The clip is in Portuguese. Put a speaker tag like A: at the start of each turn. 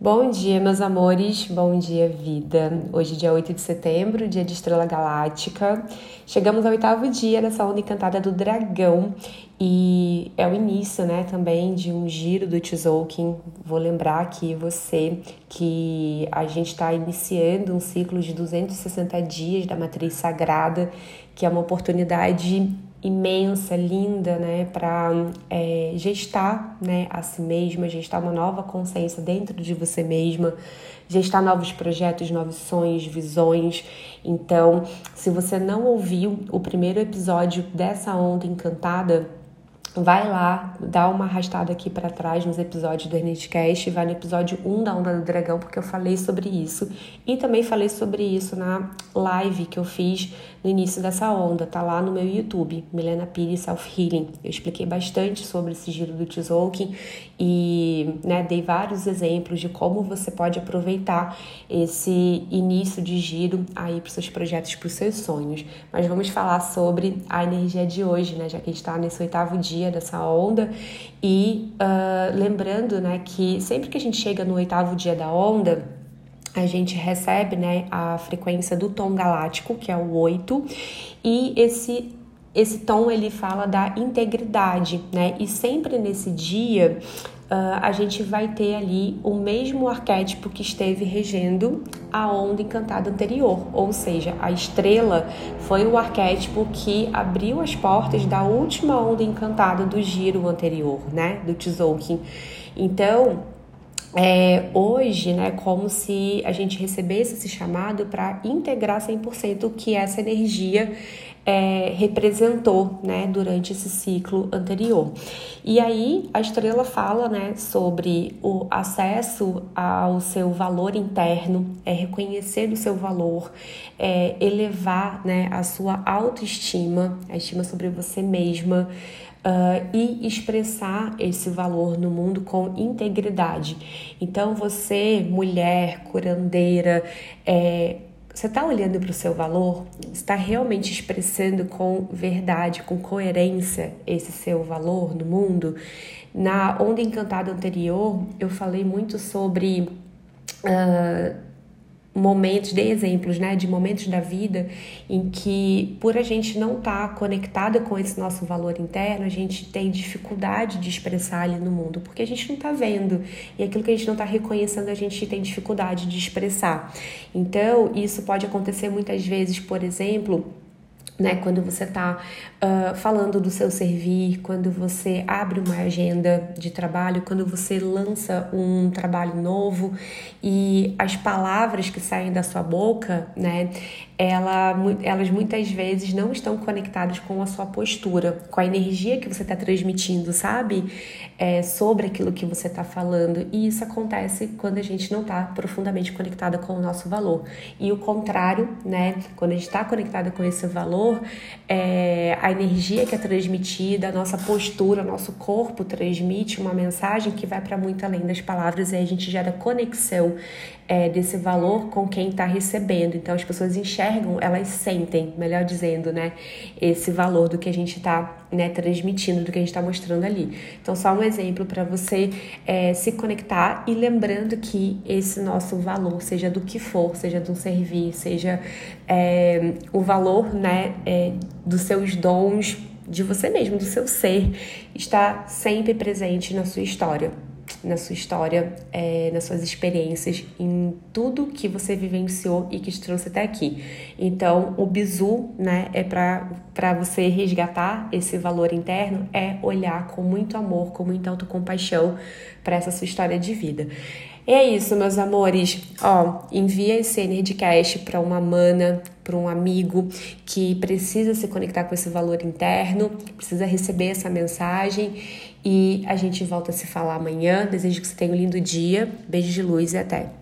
A: Bom dia, meus amores, bom dia, vida. Hoje, dia 8 de setembro, dia de Estrela Galáctica. Chegamos ao oitavo dia dessa onda encantada do dragão e é o início, né, também de um giro do Tzolk'in. Vou lembrar aqui você que a gente está iniciando um ciclo de 260 dias da matriz sagrada, que é uma oportunidade imensa, linda, né, para é, gestar, né, a si mesma, gestar uma nova consciência dentro de você mesma, gestar novos projetos, novos sonhos, visões. Então, se você não ouviu o primeiro episódio dessa onda encantada, vai lá, dá uma arrastada aqui para trás nos episódios do Ernestcast, vai no episódio 1 da Onda do Dragão, porque eu falei sobre isso. E também falei sobre isso na live que eu fiz no início dessa onda, tá lá no meu YouTube, Milena Pires Self Healing. Eu expliquei bastante sobre esse giro do Tzolk'in e né, dei vários exemplos de como você pode aproveitar esse início de giro aí para seus projetos, para os seus sonhos. Mas vamos falar sobre a energia de hoje, né, já que a gente está nesse oitavo dia dessa onda e uh, lembrando, né, que sempre que a gente chega no oitavo dia da onda a gente recebe né, a frequência do tom galáctico, que é o 8, e esse esse tom ele fala da integridade, né? E sempre nesse dia uh, a gente vai ter ali o mesmo arquétipo que esteve regendo a onda encantada anterior, ou seja, a estrela foi o arquétipo que abriu as portas da última onda encantada do giro anterior, né? Do Tzolk'in. Então, é, hoje, né, como se a gente recebesse esse chamado para integrar 100% o que essa energia é, representou né, durante esse ciclo anterior. E aí a estrela fala né, sobre o acesso ao seu valor interno, é reconhecer o seu valor, é elevar né, a sua autoestima, a estima sobre você mesma. Uh, e expressar esse valor no mundo com integridade. Então, você, mulher, curandeira, é, você está olhando para o seu valor? Está realmente expressando com verdade, com coerência esse seu valor no mundo? Na onda encantada anterior, eu falei muito sobre. Uh, momentos, dei exemplos, né, de momentos da vida em que, por a gente não estar tá conectada com esse nosso valor interno, a gente tem dificuldade de expressar ali no mundo, porque a gente não está vendo e aquilo que a gente não está reconhecendo, a gente tem dificuldade de expressar. Então, isso pode acontecer muitas vezes, por exemplo né? Quando você está uh, falando do seu servir, quando você abre uma agenda de trabalho, quando você lança um trabalho novo e as palavras que saem da sua boca, né? Ela, elas muitas vezes não estão conectadas com a sua postura, com a energia que você está transmitindo, sabe? É, sobre aquilo que você está falando. E isso acontece quando a gente não está profundamente conectada com o nosso valor. E o contrário, né? Quando a gente está conectada com esse valor, valor, é, a energia que é transmitida, a nossa postura, nosso corpo transmite uma mensagem que vai para muito além das palavras e a gente gera conexão é, desse valor com quem está recebendo. Então as pessoas enxergam, elas sentem, melhor dizendo, né, esse valor do que a gente está né, transmitindo, do que a gente está mostrando ali. Então, só um exemplo para você é, se conectar e lembrando que esse nosso valor, seja do que for, seja de um servir, seja é, o valor né, é, dos seus dons, de você mesmo, do seu ser, está sempre presente na sua história na sua história, é, nas suas experiências, em tudo que você vivenciou e que te trouxe até aqui. Então, o bizu, né, é para você resgatar esse valor interno, é olhar com muito amor, com muita autocompaixão para essa sua história de vida. E é isso, meus amores. Ó, envia esse Nerdcast para uma mana, para um amigo que precisa se conectar com esse valor interno, precisa receber essa mensagem e a gente volta a se falar amanhã. Desejo que você tenha um lindo dia. Beijo de luz e até.